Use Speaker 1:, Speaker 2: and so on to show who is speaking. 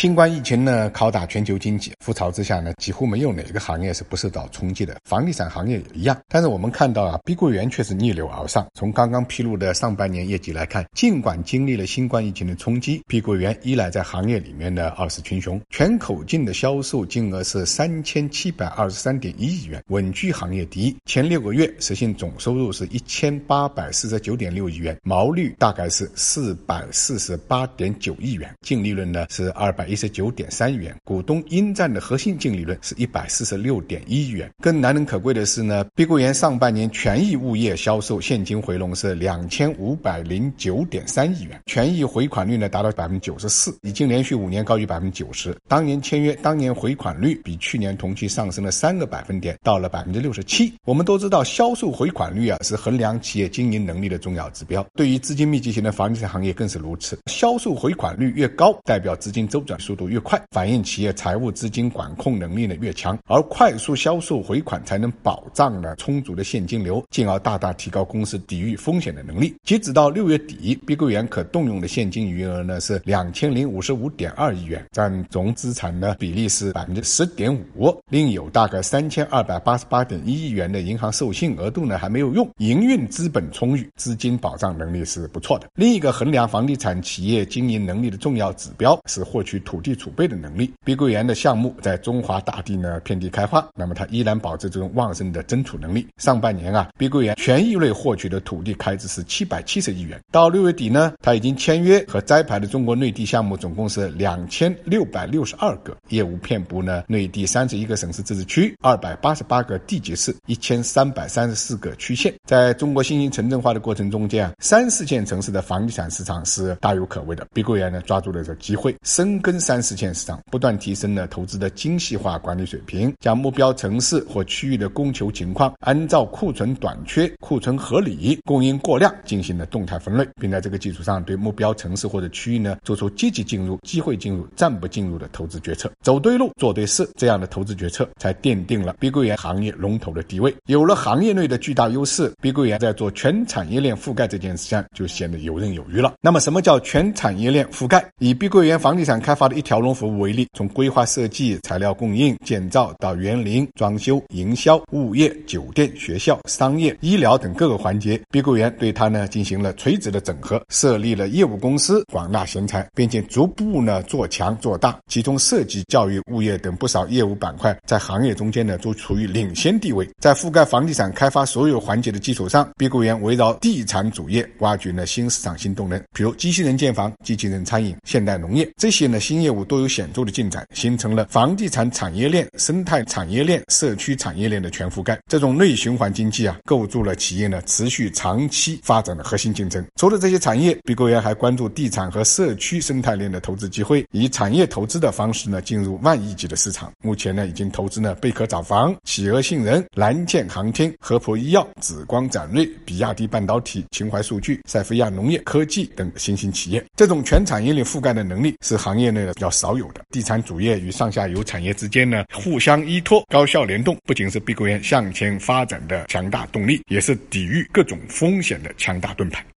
Speaker 1: 新冠疫情呢，拷打全球经济，覆巢之下呢，几乎没有哪个行业是不受到冲击的，房地产行业也一样。但是我们看到啊，碧桂园却是逆流而上。从刚刚披露的上半年业绩来看，尽管经历了新冠疫情的冲击，碧桂园依然在行业里面的二世群雄，全口径的销售金额是三千七百二十三点一亿元，稳居行业第一。前六个月实现总收入是一千八百四十九点六亿元，毛率大概是四百四十八点九亿元，净利润呢是二。百一十九点三元，股东应占的核心净利润是一百四十六点一亿元。更难能可贵的是呢，碧桂园上半年权益物业销售现金回笼是两千五百零九点三亿元，权益回款率呢达到百分之九十四，已经连续五年高于百分之九十。当年签约，当年回款率比去年同期上升了三个百分点，到了百分之六十七。我们都知道，销售回款率啊是衡量企业经营能力的重要指标，对于资金密集型的房地产行业更是如此。销售回款率越高，代表资金周。转速度越快，反映企业财务资金管控能力呢越强，而快速销售回款才能保障呢充足的现金流，进而大大提高公司抵御风险的能力。截止到六月底，碧桂园可动用的现金余额呢是两千零五十五点二亿元，占总资产的比例是百分之十点五。另有大概三千二百八十八点一亿元的银行授信额度呢还没有用，营运资本充裕，资金保障能力是不错的。另一个衡量房地产企业经营能力的重要指标是获取。土地储备的能力，碧桂园的项目在中华大地呢遍地开花，那么它依然保持这种旺盛的增储能力。上半年啊，碧桂园权益类获取的土地开支是七百七十亿元。到六月底呢，它已经签约和摘牌的中国内地项目总共是两千六百六十二个，业务遍布呢内地三十一个省市自治区、二百八十八个地级市、一千三百三十四个区县。在中国新型城镇化的过程中间啊，三四线城市的房地产市场是大有可为的。碧桂园呢抓住了这机会，深耕。三四线市场不断提升了投资的精细化管理水平，将目标城市或区域的供求情况，按照库存短缺、库存合理、供应过量进行了动态分类，并在这个基础上对目标城市或者区域呢做出积极进入、机会进入、暂不进入的投资决策。走对路、做对事，这样的投资决策才奠定了碧桂园行业龙头的地位。有了行业内的巨大优势，碧桂园在做全产业链覆盖这件事上就显得游刃有余了。那么，什么叫全产业链覆盖？以碧桂园房地产开发发的一条龙服务为例，从规划设计、材料供应、建造到园林装修、营销、物业、酒店、学校、商业、医疗等各个环节，碧桂园对它呢进行了垂直的整合，设立了业务公司，广纳贤才，并且逐步呢做强做大。其中设计、教育、物业等不少业务板块在行业中间呢都处于领先地位。在覆盖房地产开发所有环节的基础上，碧桂园围绕地产主业挖掘了新市场、新动能，比如机器人建房、机器人餐饮、现代农业这些呢。新业务都有显著的进展，形成了房地产产业链、生态产业链、社区产业链的全覆盖。这种内循环经济啊，构筑了企业呢持续长期发展的核心竞争。除了这些产业，碧桂园还关注地产和社区生态链的投资机会，以产业投资的方式呢进入万亿级的市场。目前呢，已经投资了贝壳找房、企鹅信人、蓝箭航天、合普医药、紫光展锐、比亚迪半导体、秦淮数据、塞菲亚农业科技等新兴企业。这种全产业链覆盖的能力是行业内。比较少有的地产主业与上下游产业之间呢，互相依托、高效联动，不仅是碧桂园向前发展的强大动力，也是抵御各种风险的强大盾牌。